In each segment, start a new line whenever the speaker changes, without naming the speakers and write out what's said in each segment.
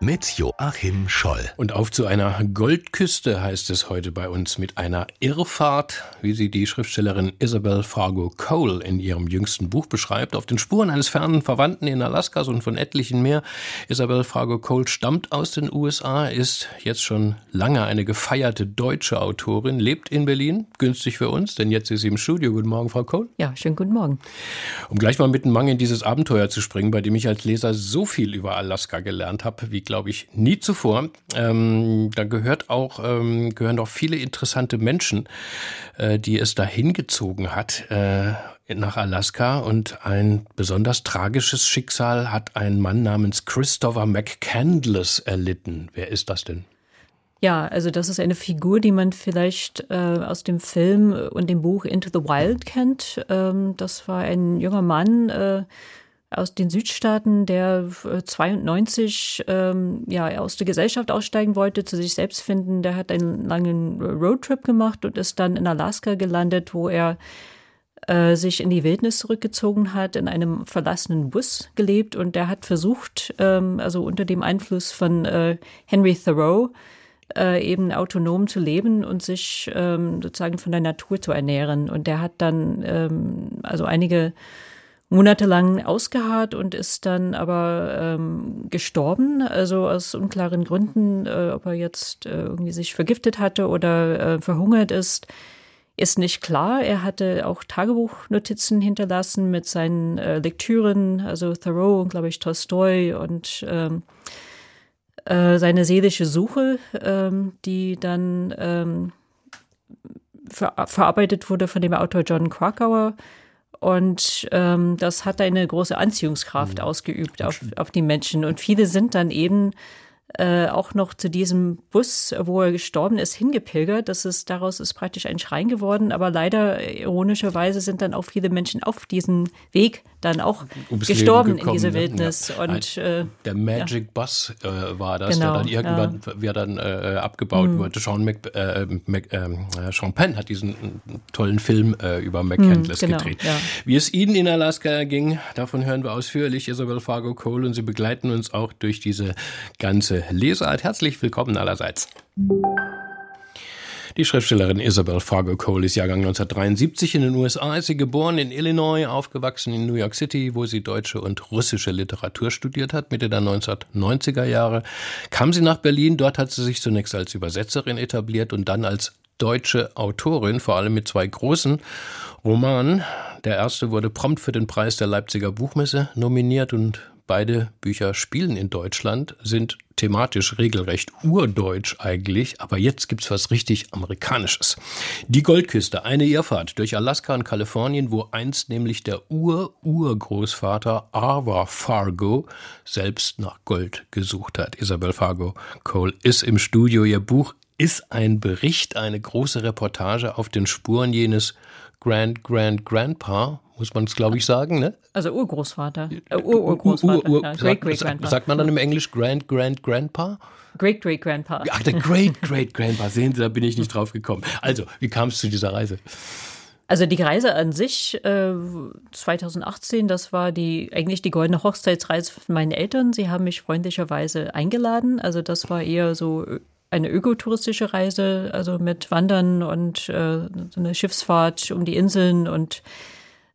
mit Joachim Scholl.
Und auf zu einer Goldküste heißt es heute bei uns mit einer Irrfahrt, wie sie die Schriftstellerin Isabel Fargo Cole in ihrem jüngsten Buch beschreibt, auf den Spuren eines fernen Verwandten in Alaska und von etlichen mehr. Isabel Fargo Cole stammt aus den USA, ist jetzt schon lange eine gefeierte deutsche Autorin, lebt in Berlin, günstig für uns, denn jetzt ist sie im Studio. Guten Morgen, Frau Cole.
Ja, schönen guten Morgen.
Um gleich mal mit einem Mang in dieses Abenteuer zu springen, bei dem ich als Leser so viel über Alaska gelernt habe, wie glaube ich, nie zuvor. Ähm, da gehört auch, ähm, gehören auch viele interessante Menschen, äh, die es dahin gezogen hat. Äh, nach Alaska und ein besonders tragisches Schicksal hat ein Mann namens Christopher McCandless erlitten. Wer ist das denn?
Ja, also das ist eine Figur, die man vielleicht äh, aus dem Film und dem Buch Into the Wild kennt. Ähm, das war ein junger Mann, äh, aus den Südstaaten, der 92 äh, ähm, ja aus der Gesellschaft aussteigen wollte, zu sich selbst finden. Der hat einen langen Roadtrip gemacht und ist dann in Alaska gelandet, wo er äh, sich in die Wildnis zurückgezogen hat, in einem verlassenen Bus gelebt und der hat versucht, ähm, also unter dem Einfluss von äh, Henry Thoreau, äh, eben autonom zu leben und sich ähm, sozusagen von der Natur zu ernähren. Und der hat dann ähm, also einige monatelang ausgeharrt und ist dann aber ähm, gestorben, also aus unklaren Gründen, äh, ob er jetzt äh, irgendwie sich vergiftet hatte oder äh, verhungert ist, ist nicht klar. Er hatte auch Tagebuchnotizen hinterlassen mit seinen äh, Lektüren, also Thoreau und glaube ich Tolstoi und ähm, äh, seine seelische Suche, ähm, die dann ähm, ver verarbeitet wurde von dem Autor John Krakauer und ähm, das hat eine große Anziehungskraft mhm. ausgeübt auf, auf die Menschen. Und viele sind dann eben äh, auch noch zu diesem Bus, wo er gestorben ist, hingepilgert. Das ist, daraus ist praktisch ein Schrein geworden. Aber leider, ironischerweise, sind dann auch viele Menschen auf diesem Weg dann auch Ums gestorben in dieser Wildnis.
Ja. Und, äh, der Magic ja. Bus äh, war das, genau, der dann irgendwann, ja. wer dann äh, abgebaut mhm. wurde. Sean, Mac, äh, Mac, ähm, Sean Penn hat diesen tollen Film äh, über McCandless mhm, genau, gedreht. Wie es Ihnen in Alaska ging, davon hören wir ausführlich. Isabel Fargo Cole und Sie begleiten uns auch durch diese ganze Lesart. Herzlich willkommen allerseits. Die Schriftstellerin Isabel Fargo Cole ist Jahrgang 1973 in den USA. Ist sie geboren in Illinois, aufgewachsen in New York City, wo sie deutsche und russische Literatur studiert hat. Mitte der 1990er Jahre kam sie nach Berlin. Dort hat sie sich zunächst als Übersetzerin etabliert und dann als deutsche Autorin, vor allem mit zwei großen Romanen. Der erste wurde prompt für den Preis der Leipziger Buchmesse nominiert und Beide Bücher spielen in Deutschland, sind thematisch regelrecht urdeutsch eigentlich, aber jetzt gibt's was richtig Amerikanisches. Die Goldküste, eine Irrfahrt durch Alaska und Kalifornien, wo einst nämlich der Ur-Urgroßvater Arva Fargo selbst nach Gold gesucht hat. Isabel Fargo Cole ist im Studio. Ihr Buch ist ein Bericht, eine große Reportage auf den Spuren jenes Grand Grand Grandpa, muss man es glaube ich sagen, ne?
Also Urgroßvater. Äh, Ur Urgroßvater. Ur, Ur, ja.
Great Great Grandpa. Sagt man dann im Englisch Grand Grand Grandpa?
Great Great Grandpa.
Ach, der Great Great Grandpa. Sehen Sie, da bin ich nicht drauf gekommen. Also, wie kam es zu dieser Reise?
Also die Reise an sich äh, 2018, das war die eigentlich die goldene Hochzeitsreise von meinen Eltern. Sie haben mich freundlicherweise eingeladen. Also das war eher so eine ökotouristische Reise, also mit Wandern und äh, so eine Schiffsfahrt um die Inseln und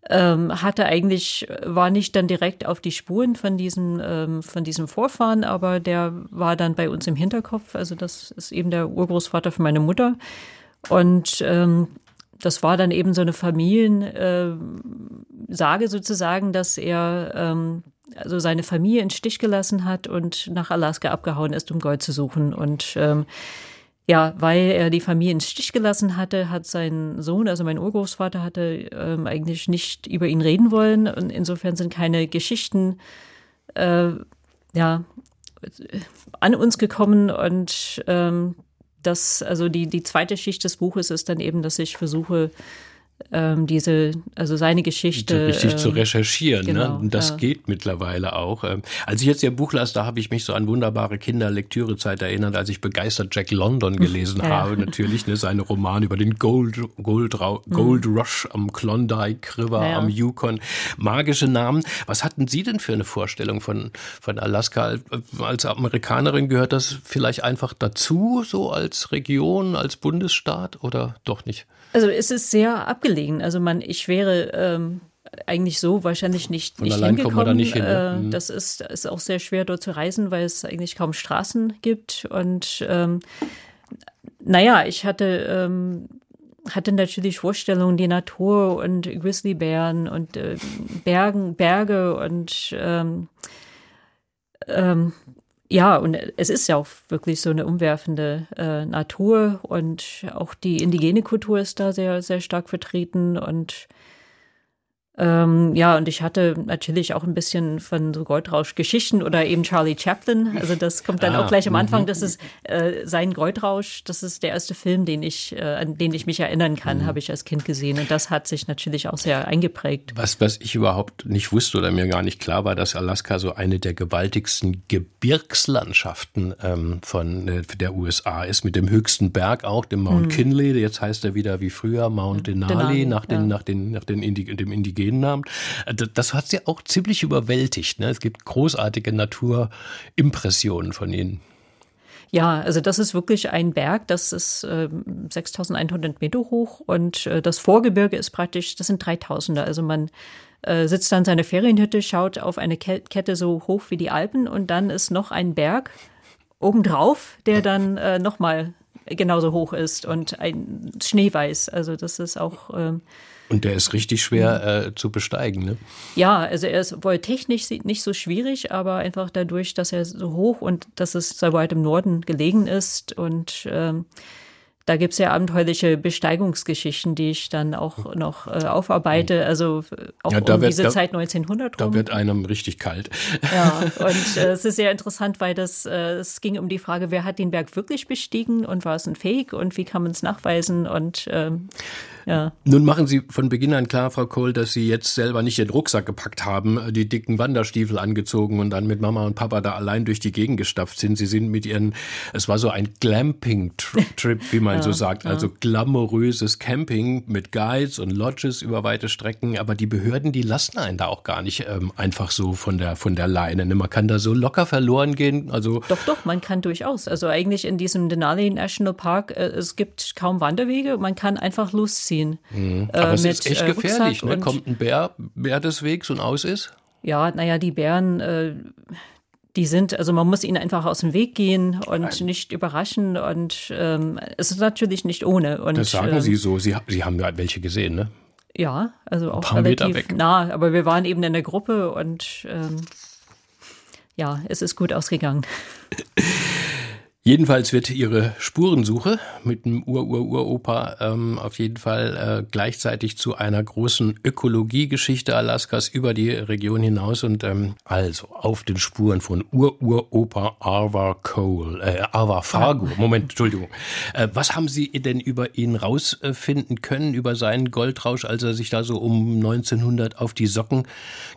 ähm, hatte eigentlich, war nicht dann direkt auf die Spuren von diesem, ähm, von diesem Vorfahren, aber der war dann bei uns im Hinterkopf. Also das ist eben der Urgroßvater von meiner Mutter. Und ähm, das war dann eben so eine Familiensage äh, sozusagen, dass er ähm, also seine Familie in Stich gelassen hat und nach Alaska abgehauen ist, um Gold zu suchen. Und ähm, ja, weil er die Familie in Stich gelassen hatte, hat sein Sohn, also mein Urgroßvater, hatte ähm, eigentlich nicht über ihn reden wollen. Und insofern sind keine Geschichten äh, ja, an uns gekommen. Und ähm, das, also die, die zweite Schicht des Buches ist dann eben, dass ich versuche, ähm, diese, also seine Geschichte.
Richtig ähm, zu recherchieren, ne? genau, ne? Und das ja. geht mittlerweile auch. Ähm, als ich jetzt ihr Buch las, da habe ich mich so an wunderbare Kinderlektürezeit erinnert, als ich begeistert Jack London gelesen ja. habe, natürlich, ne, seine Romane über den Gold, Gold, Gold mhm. Rush am Klondike River, ja. am Yukon. Magische Namen. Was hatten Sie denn für eine Vorstellung von, von Alaska? Als Amerikanerin gehört das vielleicht einfach dazu, so als Region, als Bundesstaat oder doch nicht?
Also es ist sehr abgelegen. Also man, ich wäre ähm, eigentlich so wahrscheinlich nicht, nicht hingekommen. Da nicht hin, ne? äh, mhm. Das ist, ist auch sehr schwer dort zu reisen, weil es eigentlich kaum Straßen gibt. Und ähm, naja, ich hatte, ähm, hatte natürlich Vorstellungen, die Natur und Grizzlybären und äh, Bergen, Berge und ähm, ähm, ja, und es ist ja auch wirklich so eine umwerfende äh, Natur und auch die indigene Kultur ist da sehr, sehr stark vertreten und ähm, ja, und ich hatte natürlich auch ein bisschen von so Goldrausch-Geschichten oder eben Charlie Chaplin. Also das kommt dann ah, auch gleich am Anfang. Mhm. Das ist äh, sein Goldrausch. Das ist der erste Film, den ich, äh, an den ich mich erinnern kann, mhm. habe ich als Kind gesehen. Und das hat sich natürlich auch sehr eingeprägt.
Was, was ich überhaupt nicht wusste oder mir gar nicht klar war, dass Alaska so eine der gewaltigsten Gebirgslandschaften ähm, von äh, der USA ist, mit dem höchsten Berg auch, dem Mount mhm. Kinley. Jetzt heißt er wieder wie früher Mount Denali, Denali nach, den, ja. nach, den, nach den Indi dem Indigenen Namen. Äh, das hat sie auch ziemlich überwältigt. Ne? Es gibt großartige Naturimpressionen von ihnen.
Ja, also das ist wirklich ein Berg, das ist äh, 6100 Meter hoch und äh, das Vorgebirge ist praktisch, das sind 3000er. Also man äh, sitzt dann seine Ferienhütte, schaut auf eine Kette so hoch wie die Alpen und dann ist noch ein Berg obendrauf, der dann äh, nochmal genauso hoch ist und ein Schneeweiß. Also das ist auch ähm,
und der ist richtig schwer äh, zu besteigen, ne?
Ja, also er ist wohl technisch nicht so schwierig, aber einfach dadurch, dass er so hoch und dass es so weit im Norden gelegen ist und ähm, da gibt es ja abenteuerliche Besteigungsgeschichten, die ich dann auch noch äh, aufarbeite, also auch ja, um wird, diese da, Zeit 1900
rum. Da wird einem richtig kalt.
Ja, und äh, es ist sehr interessant, weil das, äh, es ging um die Frage, wer hat den Berg wirklich bestiegen und war es ein Fake und wie kann man es nachweisen und ähm, ja.
Nun machen Sie von Beginn an klar, Frau Kohl, dass Sie jetzt selber nicht den Rucksack gepackt haben, die dicken Wanderstiefel angezogen und dann mit Mama und Papa da allein durch die Gegend gestapft sind. Sie sind mit ihren, es war so ein Glamping-Trip, wie man ja, so sagt, also glamouröses Camping mit Guides und Lodges über weite Strecken. Aber die Behörden, die lassen einen da auch gar nicht ähm, einfach so von der, von der Leine. Ne? Man kann da so locker verloren gehen. Also
doch, doch, man kann durchaus. Also eigentlich in diesem Denali National Park, äh, es gibt kaum Wanderwege. Man kann einfach losziehen ziehen.
Mhm. Aber äh, es mit, ist echt äh, gefährlich. Ne? Kommt ein Bär, Bär des Wegs und aus ist?
Ja, naja, die Bären, äh, die sind, also man muss ihnen einfach aus dem Weg gehen und Nein. nicht überraschen. Und ähm, es ist natürlich nicht ohne. Und,
das sagen ähm, Sie so. Sie, Sie haben ja welche gesehen, ne?
Ja, also auch relativ nah. Aber wir waren eben in der Gruppe und ähm, ja, es ist gut ausgegangen.
Jedenfalls wird ihre Spurensuche mit dem Ur-Ur-Uropa ähm, auf jeden Fall äh, gleichzeitig zu einer großen Ökologiegeschichte Alaskas über die Region hinaus und ähm, also auf den Spuren von Ur-Uropa Arva Cole, äh, Arva Fargo. Moment, Entschuldigung. Äh, was haben Sie denn über ihn rausfinden können, über seinen Goldrausch, als er sich da so um 1900 auf die Socken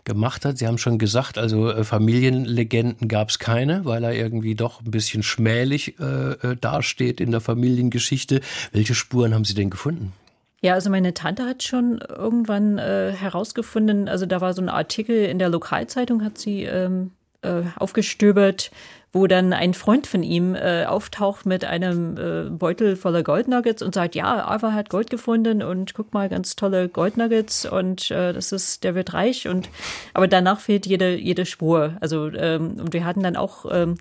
gemacht hat? Sie haben schon gesagt, also äh, Familienlegenden gab es keine, weil er irgendwie doch ein bisschen schmählich ähnlich äh, äh, dasteht in der Familiengeschichte. Welche Spuren haben Sie denn gefunden?
Ja, also meine Tante hat schon irgendwann äh, herausgefunden, also da war so ein Artikel in der Lokalzeitung, hat sie ähm, äh, aufgestöbert, wo dann ein Freund von ihm äh, auftaucht mit einem äh, Beutel voller Goldnuggets und sagt, ja, Ava hat Gold gefunden und guck mal, ganz tolle Goldnuggets und äh, das ist, der wird reich und aber danach fehlt jede jede Spur. Also ähm, und wir hatten dann auch ähm,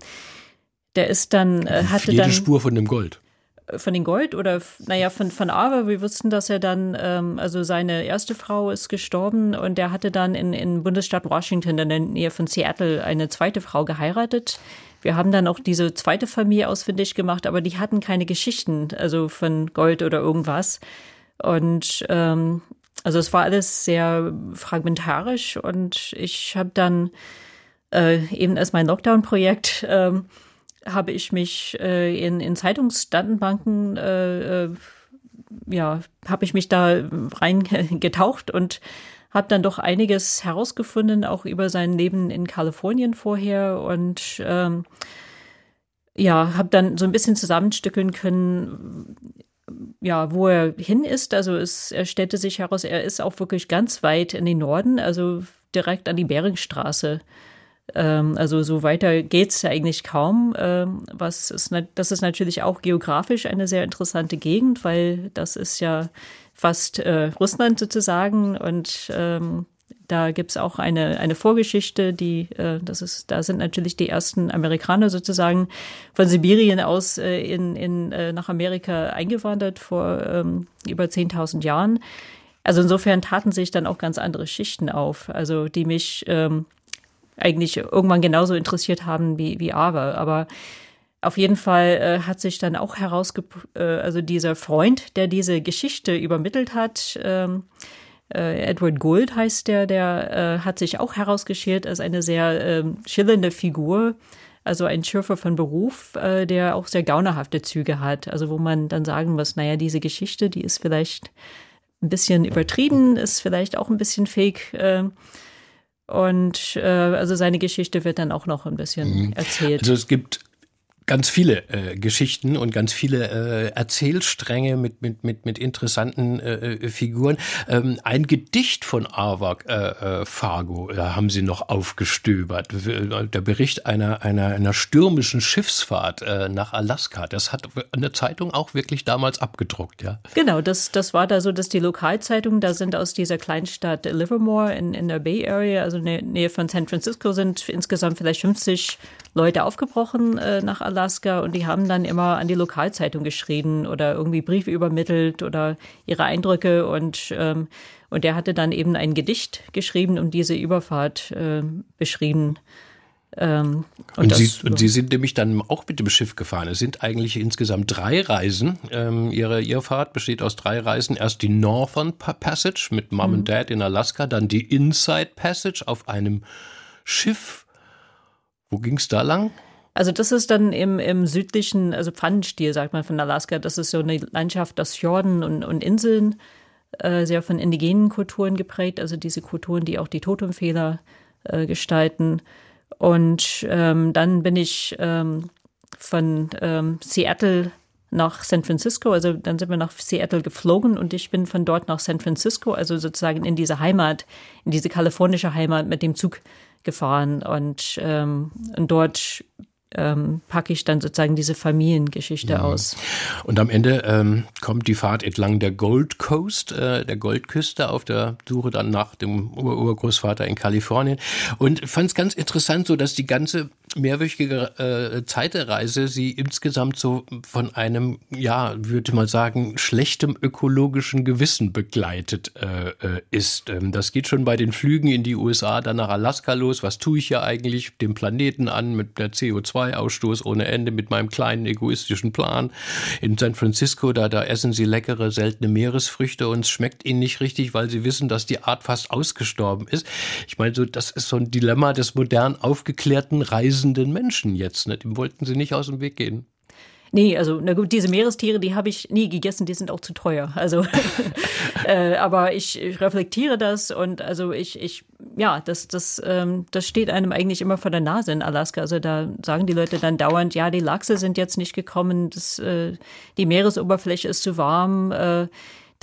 der ist dann, äh, hatte
Jede
dann.
Spur von dem Gold.
Äh, von dem Gold oder, naja, von, von Ava. Wir wussten, dass er dann, ähm, also seine erste Frau ist gestorben und er hatte dann in, in Bundesstaat Washington in der Nähe von Seattle eine zweite Frau geheiratet. Wir haben dann auch diese zweite Familie ausfindig gemacht, aber die hatten keine Geschichten, also von Gold oder irgendwas. Und ähm, also es war alles sehr fragmentarisch und ich habe dann äh, eben als mein Lockdown-Projekt ähm, habe ich mich äh, in, in Zeitungsdatenbanken äh, äh, ja, habe ich mich da reingetaucht und habe dann doch einiges herausgefunden, auch über sein Leben in Kalifornien vorher und ähm, ja, habe dann so ein bisschen zusammenstückeln können, ja, wo er hin ist. Also es er stellte sich heraus, er ist auch wirklich ganz weit in den Norden, also direkt an die Beringstraße. Ähm, also so weiter geht's ja eigentlich kaum. Ähm, was ist, das ist natürlich auch geografisch eine sehr interessante Gegend, weil das ist ja fast äh, Russland sozusagen und ähm, da gibt's auch eine, eine Vorgeschichte, die, äh, das ist, da sind natürlich die ersten Amerikaner sozusagen von Sibirien aus äh, in, in, äh, nach Amerika eingewandert vor ähm, über 10.000 Jahren. Also insofern taten sich dann auch ganz andere Schichten auf, also die mich ähm, eigentlich irgendwann genauso interessiert haben wie, wie Ava. Aber auf jeden Fall äh, hat sich dann auch herausge, äh, also dieser Freund, der diese Geschichte übermittelt hat, ähm, äh, Edward Gould heißt der, der äh, hat sich auch herausgeschält als eine sehr äh, schillernde Figur, also ein Schürfer von Beruf, äh, der auch sehr gaunerhafte Züge hat. Also wo man dann sagen muss, naja, diese Geschichte, die ist vielleicht ein bisschen übertrieben, ist vielleicht auch ein bisschen fake. Und äh, also seine Geschichte wird dann auch noch ein bisschen mhm. erzählt.
Also es gibt ganz viele äh, Geschichten und ganz viele äh, Erzählstränge mit mit mit mit interessanten äh, äh Figuren. Ähm, ein Gedicht von Arwak äh, äh, Fargo äh, haben Sie noch aufgestöbert. Der Bericht einer einer einer stürmischen Schiffsfahrt äh, nach Alaska. Das hat eine Zeitung auch wirklich damals abgedruckt, ja.
Genau, das das war da so, dass die Lokalzeitungen da sind aus dieser Kleinstadt Livermore in in der Bay Area, also in der Nähe von San Francisco, sind insgesamt vielleicht 50 Leute aufgebrochen äh, nach Alaska und die haben dann immer an die Lokalzeitung geschrieben oder irgendwie Briefe übermittelt oder ihre Eindrücke und ähm, und der hatte dann eben ein Gedicht geschrieben und diese Überfahrt äh, beschrieben.
Ähm, und, und, das, Sie, und, Sie, sind nämlich dann auch mit dem Schiff gefahren. Es sind eigentlich insgesamt drei Reisen. Ähm, Ihre Irrfahrt besteht aus drei Reisen. Erst die Northern Passage mit Mom mhm. und Dad in Alaska, dann die Inside Passage auf einem Schiff wo ging es da lang?
Also das ist dann im, im südlichen, also Pfannenstil, sagt man von Alaska. Das ist so eine Landschaft aus Fjorden und, und Inseln, äh, sehr von indigenen Kulturen geprägt. Also diese Kulturen, die auch die Totemfehler äh, gestalten. Und ähm, dann bin ich ähm, von ähm, Seattle nach San Francisco. Also dann sind wir nach Seattle geflogen und ich bin von dort nach San Francisco, also sozusagen in diese Heimat, in diese kalifornische Heimat mit dem Zug gefahren und, ähm, und dort ähm, packe ich dann sozusagen diese Familiengeschichte mhm. aus.
Und am Ende ähm, kommt die Fahrt entlang der Gold Coast, äh, der Goldküste, auf der Suche dann nach dem Ur Urgroßvater in Kalifornien. Und fand es ganz interessant, so dass die ganze mehrwöchige äh, Zeitreise sie insgesamt so von einem, ja, würde mal sagen, schlechtem ökologischen Gewissen begleitet äh, äh, ist. Ähm, das geht schon bei den Flügen in die USA, dann nach Alaska los. Was tue ich ja eigentlich dem Planeten an mit der CO2-Ausstoß ohne Ende, mit meinem kleinen egoistischen Plan? In San Francisco, da, da essen sie leckere, seltene Meeresfrüchte und es schmeckt ihnen nicht richtig, weil sie wissen, dass die Art fast ausgestorben ist. Ich meine, so, das ist so ein Dilemma des modern aufgeklärten Reisenden reisenden Menschen jetzt. Ne? Dem wollten sie nicht aus dem Weg gehen.
Nee, also na gut, diese Meerestiere, die habe ich nie gegessen, die sind auch zu teuer. Also, äh, aber ich, ich, reflektiere das und also ich, ich, ja, das, das, ähm, das steht einem eigentlich immer vor der Nase in Alaska. Also da sagen die Leute dann dauernd, ja, die Lachse sind jetzt nicht gekommen, das, äh, die Meeresoberfläche ist zu warm. Äh,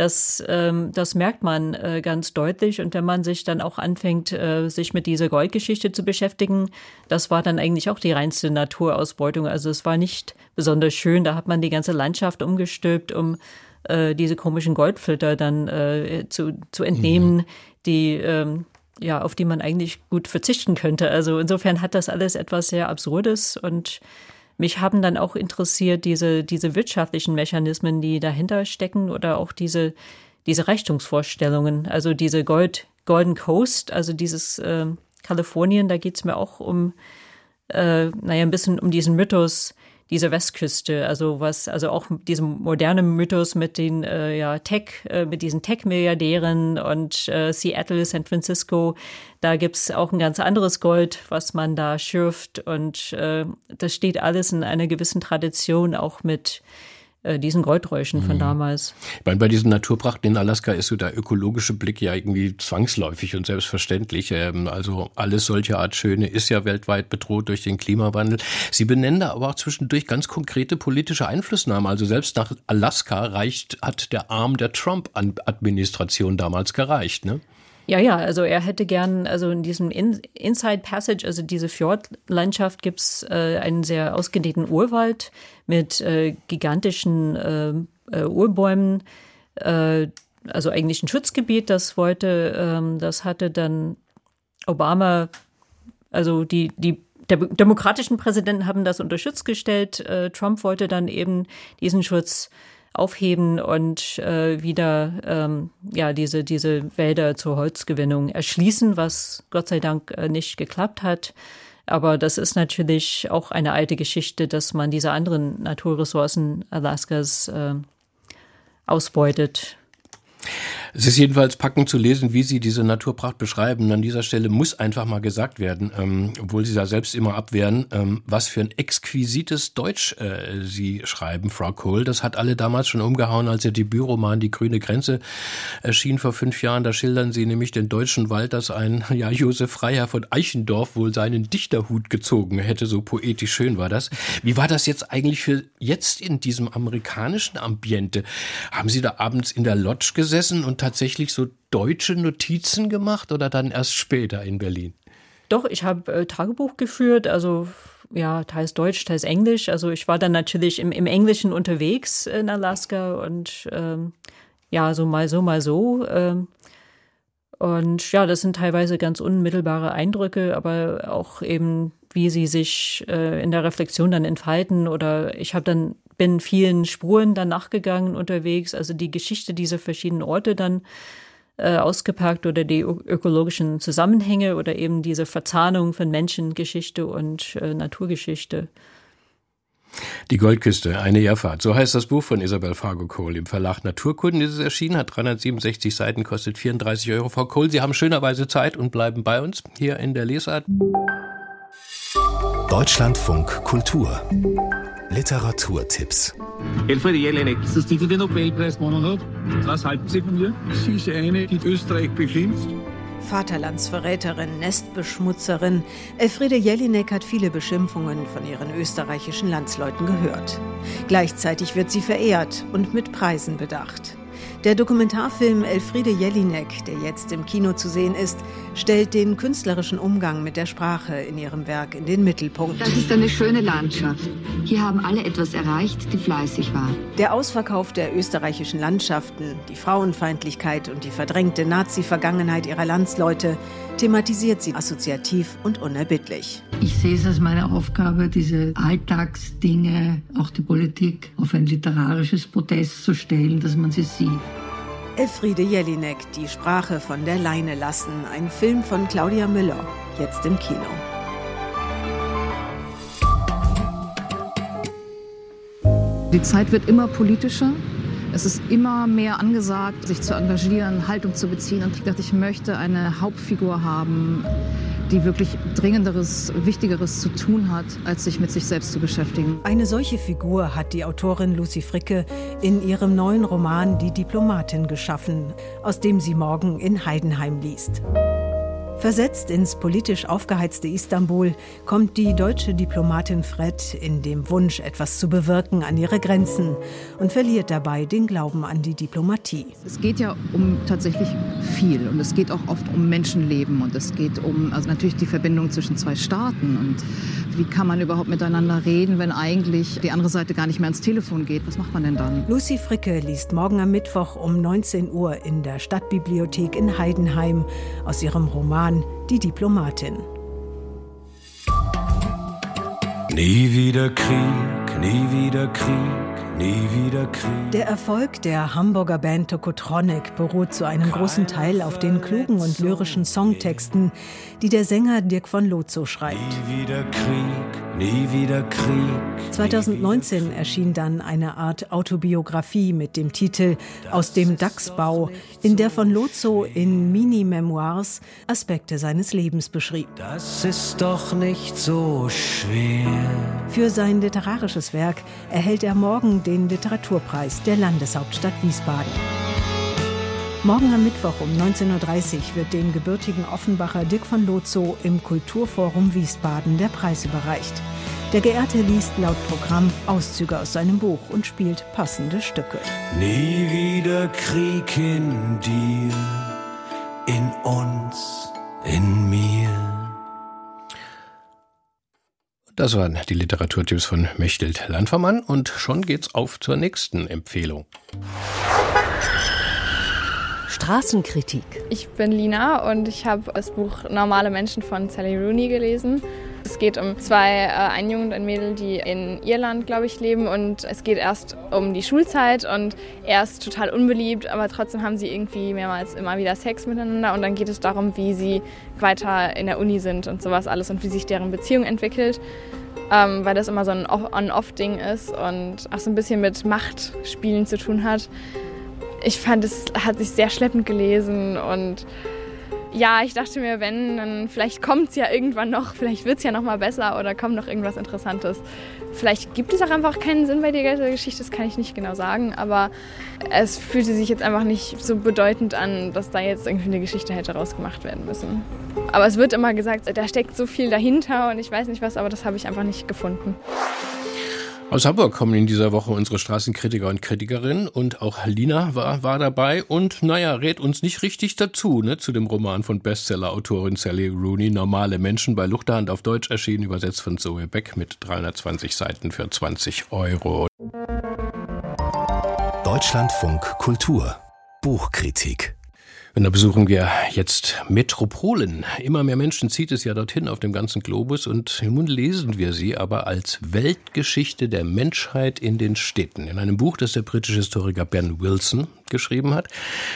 das, ähm, das merkt man äh, ganz deutlich. Und wenn man sich dann auch anfängt, äh, sich mit dieser Goldgeschichte zu beschäftigen, das war dann eigentlich auch die reinste Naturausbeutung. Also es war nicht besonders schön. Da hat man die ganze Landschaft umgestülpt, um äh, diese komischen Goldfilter dann äh, zu, zu entnehmen, mhm. die ähm, ja, auf die man eigentlich gut verzichten könnte. Also insofern hat das alles etwas sehr Absurdes und mich haben dann auch interessiert diese, diese wirtschaftlichen Mechanismen, die dahinter stecken oder auch diese, diese Reichtumsvorstellungen. Also diese Gold, Golden Coast, also dieses äh, Kalifornien, da geht es mir auch um, äh, naja, ein bisschen um diesen Mythos, dieser Westküste, also was, also auch diesem modernen Mythos mit den äh, ja, Tech, äh, mit diesen Tech-Milliardären und äh, Seattle, San Francisco, da gibt's auch ein ganz anderes Gold, was man da schürft. Und äh, das steht alles in einer gewissen Tradition, auch mit diesen Goldräuschen von mhm. damals.
Meine, bei diesen Naturprachten in Alaska ist so der ökologische Blick ja irgendwie zwangsläufig und selbstverständlich. Ähm, also alles solche Art Schöne ist ja weltweit bedroht durch den Klimawandel. Sie benennen da aber auch zwischendurch ganz konkrete politische Einflussnahmen. Also selbst nach Alaska reicht, hat der Arm der Trump-Administration damals gereicht, ne?
Ja, ja, also er hätte gern, also in diesem in Inside Passage, also diese Fjordlandschaft, gibt's äh, einen sehr ausgedehnten Urwald mit äh, gigantischen äh, äh, Urbäumen, äh, also eigentlich ein Schutzgebiet, das wollte, ähm, das hatte dann Obama, also die, die der demokratischen Präsidenten haben das unter Schutz gestellt. Äh, Trump wollte dann eben diesen Schutz aufheben und äh, wieder ähm, ja diese diese Wälder zur Holzgewinnung erschließen, was Gott sei Dank äh, nicht geklappt hat. Aber das ist natürlich auch eine alte Geschichte, dass man diese anderen Naturressourcen Alaskas äh, ausbeutet.
Es ist jedenfalls packend zu lesen, wie Sie diese Naturpracht beschreiben. An dieser Stelle muss einfach mal gesagt werden, ähm, obwohl Sie da selbst immer abwehren, ähm, was für ein exquisites Deutsch äh, Sie schreiben, Frau Kohl. Das hat alle damals schon umgehauen, als Ihr Debütroman Die grüne Grenze erschien vor fünf Jahren. Da schildern Sie nämlich den deutschen Wald, dass ein ja, Josef Freiherr von Eichendorf wohl seinen Dichterhut gezogen hätte. So poetisch schön war das. Wie war das jetzt eigentlich für jetzt in diesem amerikanischen Ambiente? Haben Sie da abends in der Lodge gesessen und tatsächlich so deutsche Notizen gemacht oder dann erst später in Berlin?
Doch, ich habe äh, Tagebuch geführt, also ja, teils Deutsch, teils Englisch. Also ich war dann natürlich im, im Englischen unterwegs in Alaska und ähm, ja, so mal so, mal so. Ähm, und ja, das sind teilweise ganz unmittelbare Eindrücke, aber auch eben, wie sie sich äh, in der Reflexion dann entfalten. Oder ich habe dann bin vielen Spuren dann nachgegangen unterwegs, also die Geschichte dieser verschiedenen Orte dann äh, ausgepackt oder die ökologischen Zusammenhänge oder eben diese Verzahnung von Menschengeschichte und äh, Naturgeschichte.
Die Goldküste, eine Irrfahrt. So heißt das Buch von Isabel Fargo Kohl. Im Verlag Naturkunden ist es erschienen, hat 367 Seiten, kostet 34 Euro. Frau Kohl, Sie haben schönerweise Zeit und bleiben bei uns hier in der Lesart.
Deutschlandfunk Kultur. Literaturtipps.
Elfriede Jelinek ist das Titel, den Nobelpreis gewonnen hat. Was halten Sie von mir?
Sie ist eine, die Österreich beschimpft.
Vaterlandsverräterin, Nestbeschmutzerin. Elfriede Jelinek hat viele Beschimpfungen von ihren österreichischen Landsleuten gehört. Gleichzeitig wird sie verehrt und mit Preisen bedacht. Der Dokumentarfilm Elfriede Jelinek, der jetzt im Kino zu sehen ist, stellt den künstlerischen Umgang mit der Sprache in ihrem Werk in den Mittelpunkt.
Das ist eine schöne Landschaft. Hier haben alle etwas erreicht, die fleißig waren.
Der Ausverkauf der österreichischen Landschaften, die Frauenfeindlichkeit und die verdrängte Nazi-Vergangenheit ihrer Landsleute thematisiert sie assoziativ und unerbittlich.
Ich sehe es als meine Aufgabe, diese Alltagsdinge, auch die Politik, auf ein literarisches Podest zu stellen, dass man sie sieht.
Elfriede Jelinek, Die Sprache von der Leine lassen, ein Film von Claudia Müller, jetzt im Kino.
Die Zeit wird immer politischer. Es ist immer mehr angesagt, sich zu engagieren, Haltung zu beziehen. Und ich dachte, ich möchte eine Hauptfigur haben, die wirklich Dringenderes, Wichtigeres zu tun hat, als sich mit sich selbst zu beschäftigen.
Eine solche Figur hat die Autorin Lucy Fricke in ihrem neuen Roman Die Diplomatin geschaffen, aus dem sie morgen in Heidenheim liest. Versetzt ins politisch aufgeheizte Istanbul kommt die deutsche Diplomatin Fred in dem Wunsch, etwas zu bewirken, an ihre Grenzen und verliert dabei den Glauben an die Diplomatie.
Es geht ja um tatsächlich viel und es geht auch oft um Menschenleben und es geht um also natürlich die Verbindung zwischen zwei Staaten und wie kann man überhaupt miteinander reden, wenn eigentlich die andere Seite gar nicht mehr ans Telefon geht? Was macht man denn dann?
Lucy Fricke liest morgen am Mittwoch um 19 Uhr in der Stadtbibliothek in Heidenheim aus ihrem Roman Die Diplomatin.
Nie wieder Krieg, nie wieder Krieg Nie wieder Krieg.
Der Erfolg der Hamburger Band Tokotronic beruht zu einem großen Teil auf den klugen und lyrischen Songtexten, die der Sänger Dirk von Lozo schreibt.
Nie wieder Krieg, nie wieder Krieg.
2019 erschien dann eine Art Autobiografie mit dem Titel Aus dem Dachsbau, in der von Lozo in Mini-Memoirs Aspekte seines Lebens beschrieb.
Das ist doch nicht so schwer.
Für sein literarisches Werk erhält er morgen Morgen den Literaturpreis der Landeshauptstadt Wiesbaden. Morgen am Mittwoch um 19.30 Uhr wird dem gebürtigen Offenbacher Dirk von Lotzow im Kulturforum Wiesbaden der Preis überreicht. Der Geehrte liest laut Programm Auszüge aus seinem Buch und spielt passende Stücke.
Nie wieder Krieg in dir, in uns, in mir.
Das waren die Literaturtipps von Mechthild Landvermann und schon geht's auf zur nächsten Empfehlung.
Straßenkritik.
Ich bin Lina und ich habe das Buch Normale Menschen von Sally Rooney gelesen. Es geht um zwei, äh, ein Junge und ein Mädel, die in Irland, glaube ich, leben. Und es geht erst um die Schulzeit und er ist total unbeliebt, aber trotzdem haben sie irgendwie mehrmals immer wieder Sex miteinander. Und dann geht es darum, wie sie weiter in der Uni sind und sowas alles und wie sich deren Beziehung entwickelt. Ähm, weil das immer so ein On-Off-Ding ist und auch so ein bisschen mit Machtspielen zu tun hat. Ich fand, es hat sich sehr schleppend gelesen und ja, ich dachte mir, wenn, dann vielleicht kommt es ja irgendwann noch, vielleicht wird es ja noch mal besser oder kommt noch irgendwas Interessantes. Vielleicht gibt es auch einfach keinen Sinn bei der Geschichte, das kann ich nicht genau sagen, aber es fühlte sich jetzt einfach nicht so bedeutend an, dass da jetzt irgendwie eine Geschichte hätte rausgemacht werden müssen. Aber es wird immer gesagt, da steckt so viel dahinter und ich weiß nicht was, aber das habe ich einfach nicht gefunden.
Aus Hamburg kommen in dieser Woche unsere Straßenkritiker und Kritikerinnen und auch Lina war, war dabei. Und naja, rät uns nicht richtig dazu, ne, zu dem Roman von Bestseller-Autorin Sally Rooney, Normale Menschen bei Luchterhand auf Deutsch erschienen, übersetzt von Zoe Beck mit 320 Seiten für 20 Euro.
Deutschlandfunk Kultur. Buchkritik
und da besuchen wir jetzt Metropolen. Immer mehr Menschen zieht es ja dorthin auf dem ganzen Globus und nun lesen wir sie aber als Weltgeschichte der Menschheit in den Städten. In einem Buch, das der britische Historiker Ben Wilson geschrieben hat.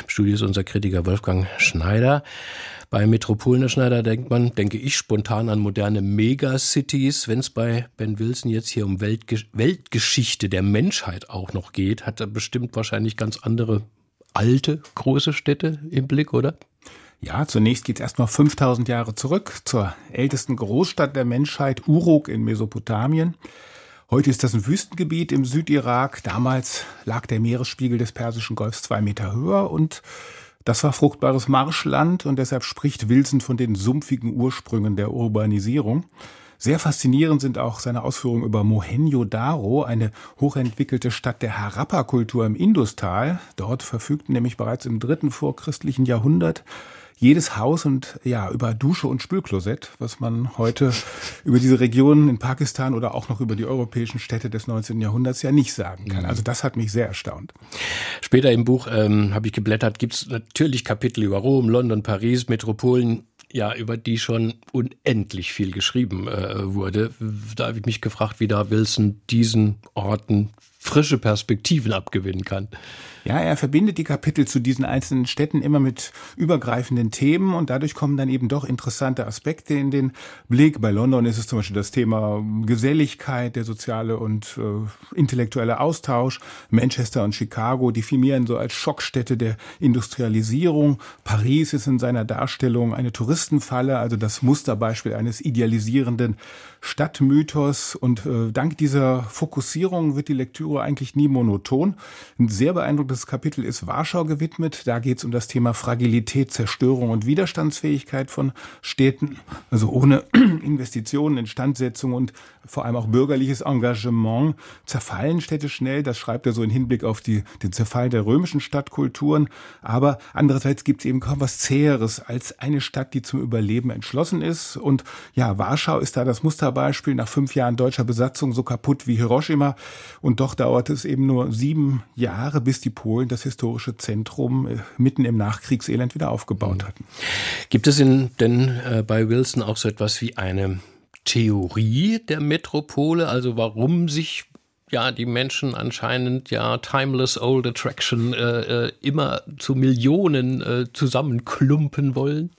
Im Studio ist unser Kritiker Wolfgang Schneider. Bei Metropolen Schneider denkt man, denke ich, spontan an moderne Megacities. Wenn es bei Ben Wilson jetzt hier um Weltge Weltgeschichte der Menschheit auch noch geht, hat er bestimmt wahrscheinlich ganz andere alte große Städte im Blick, oder?
Ja, zunächst geht es erstmal 5000 Jahre zurück zur ältesten Großstadt der Menschheit, Uruk in Mesopotamien. Heute ist das ein Wüstengebiet im Südirak. Damals lag der Meeresspiegel des Persischen Golfs zwei Meter höher und das war fruchtbares Marschland und deshalb spricht Wilson von den sumpfigen Ursprüngen der Urbanisierung. Sehr faszinierend sind auch seine Ausführungen über Mohenjo-Daro, eine hochentwickelte Stadt der Harappa-Kultur im Industal. Dort verfügten nämlich bereits im dritten vorchristlichen Jahrhundert jedes Haus und ja, über Dusche und Spülklosett, was man heute über diese Regionen in Pakistan oder auch noch über die europäischen Städte des 19. Jahrhunderts ja nicht sagen kann. Mhm. Also das hat mich sehr erstaunt.
Später im Buch ähm, habe ich geblättert, gibt es natürlich Kapitel über Rom, London, Paris, Metropolen ja, über die schon unendlich viel geschrieben äh, wurde. Da habe ich mich gefragt, wie da Wilson diesen Orten frische Perspektiven abgewinnen kann.
Ja, er verbindet die Kapitel zu diesen einzelnen Städten immer mit übergreifenden Themen und dadurch kommen dann eben doch interessante Aspekte in den Blick. Bei London ist es zum Beispiel das Thema Geselligkeit, der soziale und äh, intellektuelle Austausch. Manchester und Chicago definieren so als Schockstätte der Industrialisierung. Paris ist in seiner Darstellung eine Touristenfalle, also das Musterbeispiel eines idealisierenden Stadtmythos. Und äh, dank dieser Fokussierung wird die Lektüre eigentlich nie monoton. Ein sehr beeindruckendes Kapitel ist Warschau gewidmet. Da geht es um das Thema Fragilität, Zerstörung und Widerstandsfähigkeit von Städten. Also ohne Investitionen, Instandsetzung und vor allem auch bürgerliches Engagement zerfallen Städte schnell. Das schreibt er so in Hinblick auf die, den Zerfall der römischen Stadtkulturen. Aber andererseits gibt es eben kaum was Zäheres als eine Stadt, die zum Überleben entschlossen ist. Und ja, Warschau ist da das Musterbeispiel nach fünf Jahren deutscher Besatzung so kaputt wie Hiroshima. Und doch dauerte es eben nur sieben Jahre, bis die Polen das historische Zentrum äh, mitten im Nachkriegselend wieder aufgebaut mhm. hatten.
Gibt es in, denn äh, bei Wilson auch so etwas wie eine Theorie der Metropole, also warum sich ja die Menschen anscheinend ja timeless old attraction äh, äh, immer zu Millionen äh, zusammenklumpen wollen?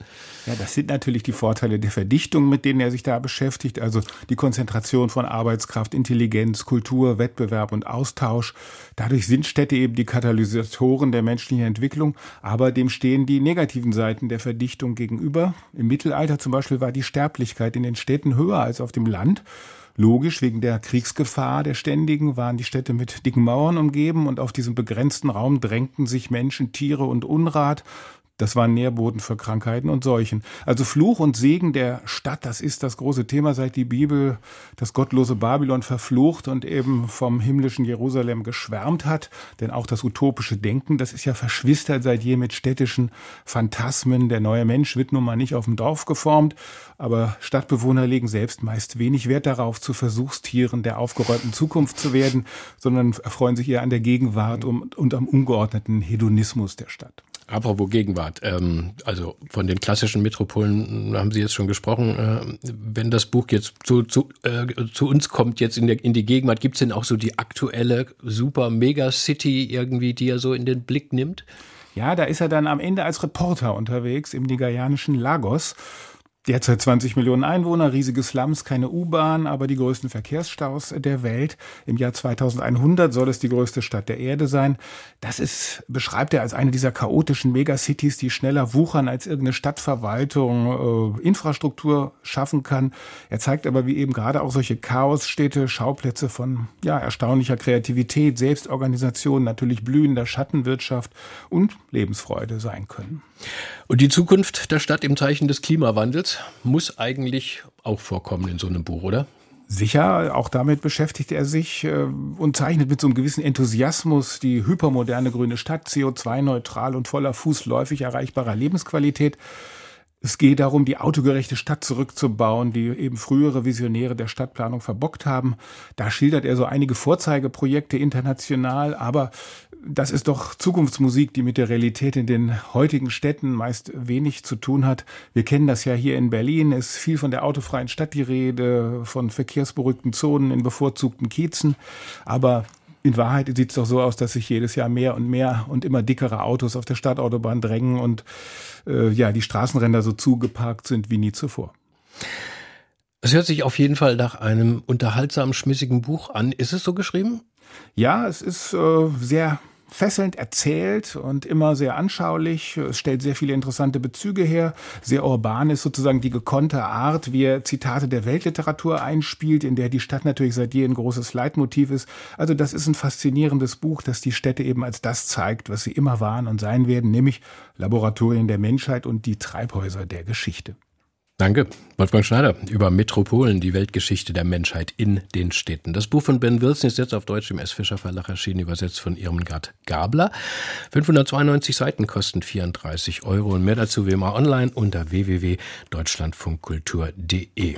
Ja, das sind natürlich die Vorteile der Verdichtung, mit denen er sich da beschäftigt. Also die Konzentration von Arbeitskraft, Intelligenz, Kultur, Wettbewerb und Austausch. Dadurch sind Städte eben die Katalysatoren der menschlichen Entwicklung. Aber dem stehen die negativen Seiten der Verdichtung gegenüber. Im Mittelalter zum Beispiel war die Sterblichkeit in den Städten höher als auf dem Land. Logisch, wegen der Kriegsgefahr der ständigen waren die Städte mit dicken Mauern umgeben und auf diesem begrenzten Raum drängten sich Menschen, Tiere und Unrat das war Nährboden für Krankheiten und Seuchen. Also Fluch und Segen der Stadt, das ist das große Thema, seit die Bibel das gottlose Babylon verflucht und eben vom himmlischen Jerusalem geschwärmt hat. Denn auch das utopische Denken, das ist ja verschwistert seit je mit städtischen Phantasmen. Der neue Mensch wird nun mal nicht auf dem Dorf geformt, aber Stadtbewohner legen selbst meist wenig Wert darauf, zu Versuchstieren der aufgeräumten Zukunft zu werden, sondern erfreuen sich eher an der Gegenwart und am ungeordneten Hedonismus der Stadt.
Apropos Gegenwart, ähm, also von den klassischen Metropolen haben Sie jetzt schon gesprochen. Äh, wenn das Buch jetzt zu, zu, äh, zu uns kommt, jetzt in, der, in die Gegenwart, gibt es denn auch so die aktuelle super Megacity irgendwie, die er so in den Blick nimmt?
Ja, da ist er dann am Ende als Reporter unterwegs im nigerianischen Lagos Derzeit 20 Millionen Einwohner, riesige Slums, keine U-Bahn, aber die größten Verkehrsstaus der Welt. Im Jahr 2100 soll es die größte Stadt der Erde sein. Das ist, beschreibt er als eine dieser chaotischen Megacities, die schneller wuchern, als irgendeine Stadtverwaltung äh, Infrastruktur schaffen kann. Er zeigt aber, wie eben gerade auch solche Chaosstädte Schauplätze von ja, erstaunlicher Kreativität, Selbstorganisation, natürlich blühender Schattenwirtschaft und Lebensfreude sein können.
Und die Zukunft der Stadt im Zeichen des Klimawandels muss eigentlich auch vorkommen in so einem Buch, oder?
Sicher, auch damit beschäftigt er sich äh, und zeichnet mit so einem gewissen Enthusiasmus die hypermoderne grüne Stadt, CO2-neutral und voller fußläufig erreichbarer Lebensqualität. Es geht darum, die autogerechte Stadt zurückzubauen, die eben frühere Visionäre der Stadtplanung verbockt haben. Da schildert er so einige Vorzeigeprojekte international, aber das ist doch Zukunftsmusik, die mit der Realität in den heutigen Städten meist wenig zu tun hat. Wir kennen das ja hier in Berlin, ist viel von der autofreien Stadt die Rede, von verkehrsberuhigten Zonen in bevorzugten Kiezen. Aber in Wahrheit sieht es doch so aus, dass sich jedes Jahr mehr und mehr und immer dickere Autos auf der Stadtautobahn drängen und äh, ja, die Straßenränder so zugeparkt sind wie nie zuvor.
Es hört sich auf jeden Fall nach einem unterhaltsamen, schmissigen Buch an. Ist es so geschrieben?
Ja, es ist äh, sehr fesselnd erzählt und immer sehr anschaulich. Es stellt sehr viele interessante Bezüge her. Sehr urban ist sozusagen die gekonnte Art, wie er Zitate der Weltliteratur einspielt, in der die Stadt natürlich seit je ein großes Leitmotiv ist. Also das ist ein faszinierendes Buch, das die Städte eben als das zeigt, was sie immer waren und sein werden, nämlich Laboratorien der Menschheit und die Treibhäuser der Geschichte.
Danke, Wolfgang Schneider, über Metropolen, die Weltgeschichte der Menschheit in den Städten. Das Buch von Ben Wilson ist jetzt auf Deutsch im S. Fischer Verlag erschienen, übersetzt von Irmgard Gabler. 592 Seiten kosten 34 Euro und mehr dazu wie immer online unter www.deutschlandfunkkultur.de.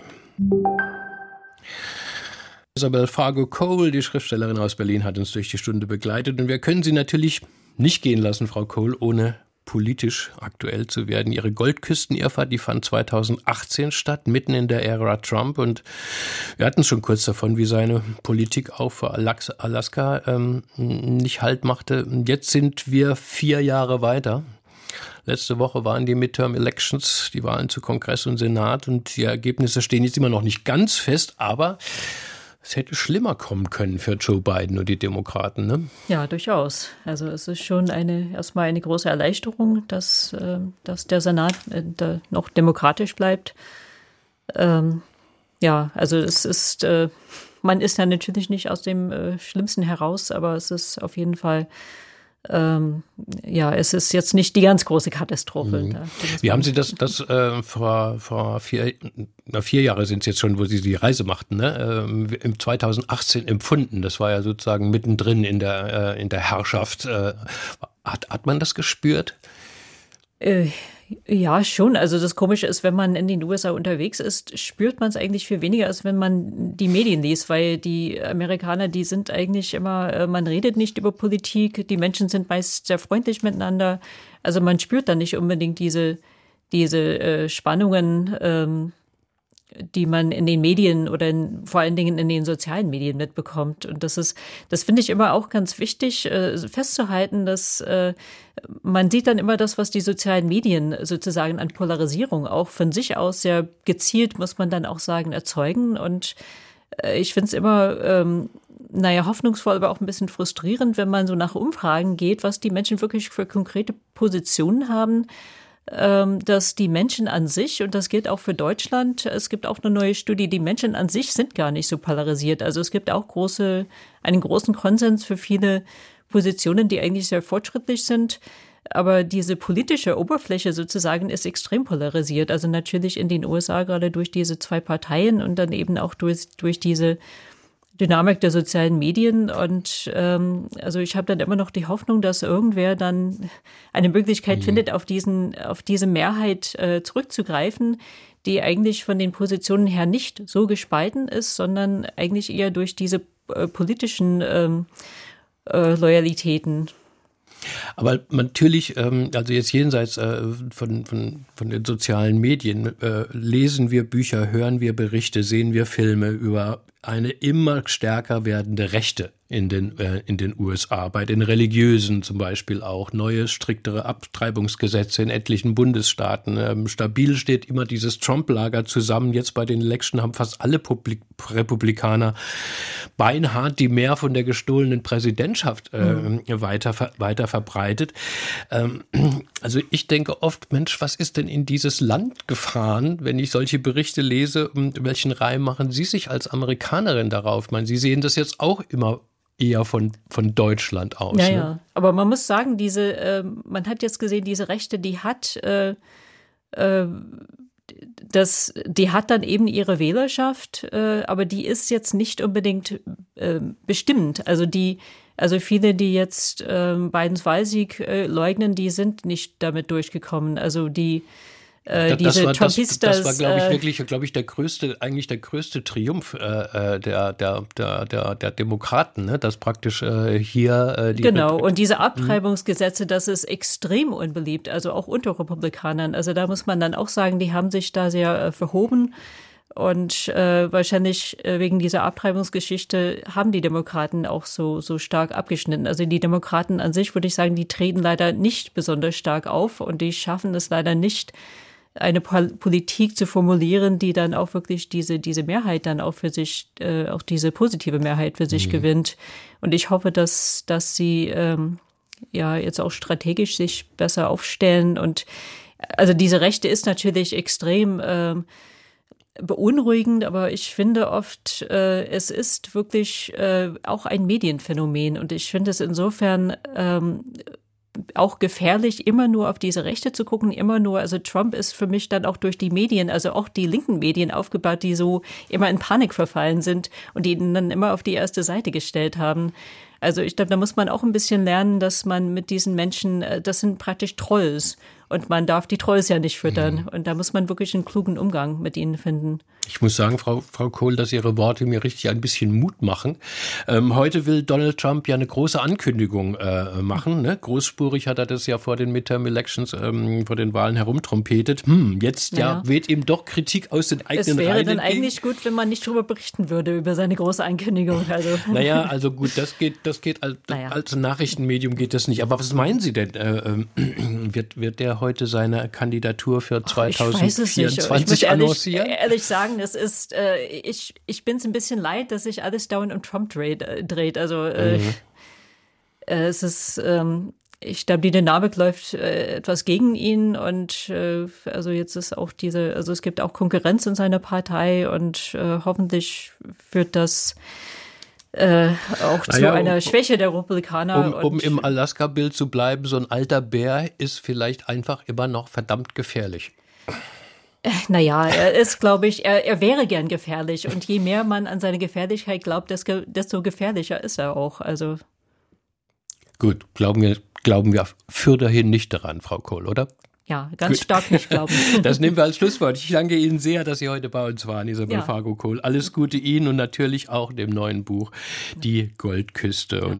Isabel Fargo Cole, die Schriftstellerin aus Berlin, hat uns durch die Stunde begleitet und wir können sie natürlich nicht gehen lassen, Frau Cole, ohne politisch aktuell zu werden. Ihre Goldküstenirrfahrt, die fand 2018 statt, mitten in der Ära Trump. Und wir hatten schon kurz davon, wie seine Politik auch für Alaska ähm, nicht Halt machte. Jetzt sind wir vier Jahre weiter. Letzte Woche waren die Midterm Elections, die Wahlen zu Kongress und Senat und die Ergebnisse stehen jetzt immer noch nicht ganz fest, aber es hätte schlimmer kommen können für Joe Biden und die Demokraten, ne?
Ja, durchaus. Also es ist schon eine erstmal eine große Erleichterung, dass, äh, dass der Senat äh, noch demokratisch bleibt. Ähm, ja, also es ist, äh, man ist ja natürlich nicht aus dem äh, Schlimmsten heraus, aber es ist auf jeden Fall ähm, ja, es ist jetzt nicht die ganz große Katastrophe. Mhm.
Wie haben Sie das, das äh, vor, vor vier, na, vier Jahre sind es jetzt schon, wo Sie die Reise machten, ne? Ähm, im 2018 empfunden? Das war ja sozusagen mittendrin in der, äh, in der Herrschaft. Äh, hat, hat man das gespürt?
Äh, ja, schon. Also das Komische ist, wenn man in den USA unterwegs ist, spürt man es eigentlich viel weniger, als wenn man die Medien liest, weil die Amerikaner, die sind eigentlich immer, äh, man redet nicht über Politik, die Menschen sind meist sehr freundlich miteinander. Also man spürt da nicht unbedingt diese, diese äh, Spannungen, ähm, die man in den Medien oder in, vor allen Dingen in den sozialen Medien mitbekommt. Und das ist, das finde ich immer auch ganz wichtig äh, festzuhalten, dass äh, man sieht dann immer das, was die sozialen Medien sozusagen an Polarisierung auch von sich aus sehr gezielt, muss man dann auch sagen, erzeugen. Und äh, ich finde es immer, ähm, naja, hoffnungsvoll, aber auch ein bisschen frustrierend, wenn man so nach Umfragen geht, was die Menschen wirklich für konkrete Positionen haben dass die Menschen an sich, und das gilt auch für Deutschland, es gibt auch eine neue Studie, die Menschen an sich sind gar nicht so polarisiert. Also es gibt auch große, einen großen Konsens für viele Positionen, die eigentlich sehr fortschrittlich sind. Aber diese politische Oberfläche sozusagen ist extrem polarisiert. Also natürlich in den USA gerade durch diese zwei Parteien und dann eben auch durch, durch diese Dynamik der sozialen Medien. Und ähm, also ich habe dann immer noch die Hoffnung, dass irgendwer dann eine Möglichkeit mhm. findet, auf diesen, auf diese Mehrheit äh, zurückzugreifen, die eigentlich von den Positionen her nicht so gespalten ist, sondern eigentlich eher durch diese äh, politischen ähm, äh, Loyalitäten
aber natürlich, ähm, also jetzt jenseits äh, von, von, von den sozialen Medien, äh, lesen wir Bücher, hören wir Berichte, sehen wir Filme über eine immer stärker werdende Rechte in den, äh, in den USA, bei den Religiösen zum Beispiel auch, neue, striktere Abtreibungsgesetze in etlichen Bundesstaaten. Ähm, stabil steht immer dieses Trump-Lager zusammen. Jetzt bei den Election haben fast alle Publik Republikaner beinhart die mehr von der gestohlenen Präsidentschaft äh, mhm. weiter, weiter verbreitet. Ähm, also ich denke oft, Mensch, was ist denn in dieses Land gefahren, wenn ich solche Berichte lese? Und welchen Reim machen Sie sich als Amerikanerin darauf? Ich meine, Sie sehen das jetzt auch immer eher von, von Deutschland aus.
Ja,
ne?
ja. Aber man muss sagen, diese, äh, man hat jetzt gesehen, diese Rechte, die hat, äh, äh, das, die hat dann eben ihre Wählerschaft, äh, aber die ist jetzt nicht unbedingt äh, bestimmt. Also die, also viele, die jetzt äh, Bidens Wahlsieg äh, leugnen, die sind nicht damit durchgekommen. Also die äh,
diese war, Trumpistas. Das, das war, glaube ich, äh, wirklich, glaube ich, der größte, eigentlich der größte Triumph äh, äh der, der, der, der, der Demokraten, ne? dass praktisch äh, hier äh,
die. Genau, und diese mhm. Abtreibungsgesetze, das ist extrem unbeliebt, also auch unter Republikanern. Also da muss man dann auch sagen, die haben sich da sehr verhoben. Und äh, wahrscheinlich wegen dieser Abtreibungsgeschichte haben die Demokraten auch so, so stark abgeschnitten. Also die Demokraten an sich, würde ich sagen, die treten leider nicht besonders stark auf und die schaffen es leider nicht, eine Politik zu formulieren, die dann auch wirklich diese, diese Mehrheit dann auch für sich, äh, auch diese positive Mehrheit für sich mhm. gewinnt. Und ich hoffe, dass, dass sie ähm, ja jetzt auch strategisch sich besser aufstellen. Und also diese Rechte ist natürlich extrem ähm, beunruhigend, aber ich finde oft, äh, es ist wirklich äh, auch ein Medienphänomen. Und ich finde es insofern ähm, auch gefährlich, immer nur auf diese Rechte zu gucken, immer nur, also Trump ist für mich dann auch durch die Medien, also auch die linken Medien aufgebaut, die so immer in Panik verfallen sind und die ihn dann immer auf die erste Seite gestellt haben. Also ich glaube, da muss man auch ein bisschen lernen, dass man mit diesen Menschen, äh, das sind praktisch Trolls und man darf die Trolls ja nicht füttern. Mhm. Und da muss man wirklich einen klugen Umgang mit ihnen finden.
Ich muss sagen, Frau, Frau Kohl, dass Ihre Worte mir richtig ein bisschen Mut machen. Ähm, heute will Donald Trump ja eine große Ankündigung äh, machen. Ne? Großspurig hat er das ja vor den Midterm Elections, ähm, vor den Wahlen herumtrompetet. Hm, jetzt ja. ja weht ihm doch Kritik aus den eigenen Reihen. Es wäre
Reihen dann eigentlich gut, wenn man nicht darüber berichten würde, über seine große Ankündigung. Also.
Naja, also gut, das geht, das geht als, naja. als Nachrichtenmedium geht das nicht. Aber was meinen Sie denn? Äh, äh, wird, wird der heute seine Kandidatur für 2024
Ach, annoncieren? Ehrlich, ehrlich sagen, es ist, äh, ich, ich bin es ein bisschen leid, dass sich alles dauernd um Trump dreht. Äh, dreht. Also äh, mhm. äh, es ist, ähm, ich glaube, die Dynamik läuft äh, etwas gegen ihn und äh, also jetzt ist auch diese, also es gibt auch Konkurrenz in seiner Partei und äh, hoffentlich führt das äh, auch zu einer Schwäche der Republikaner.
Um, um im Alaska-Bild zu bleiben, so ein alter Bär ist vielleicht einfach immer noch verdammt gefährlich.
Äh, naja, er ist, glaube ich, er, er wäre gern gefährlich. Und je mehr man an seine Gefährlichkeit glaubt, desto, gefährlicher ist er auch. Also.
Gut, glauben wir, glauben wir für dahin nicht daran, Frau Kohl, oder?
Ja, ganz Gut. stark nicht glauben.
Das nehmen wir als Schlusswort. Ich danke Ihnen sehr, dass Sie heute bei uns waren, Isabel ja. Fargo Kohl. Alles Gute Ihnen und natürlich auch dem neuen Buch Die Goldküste. Ja.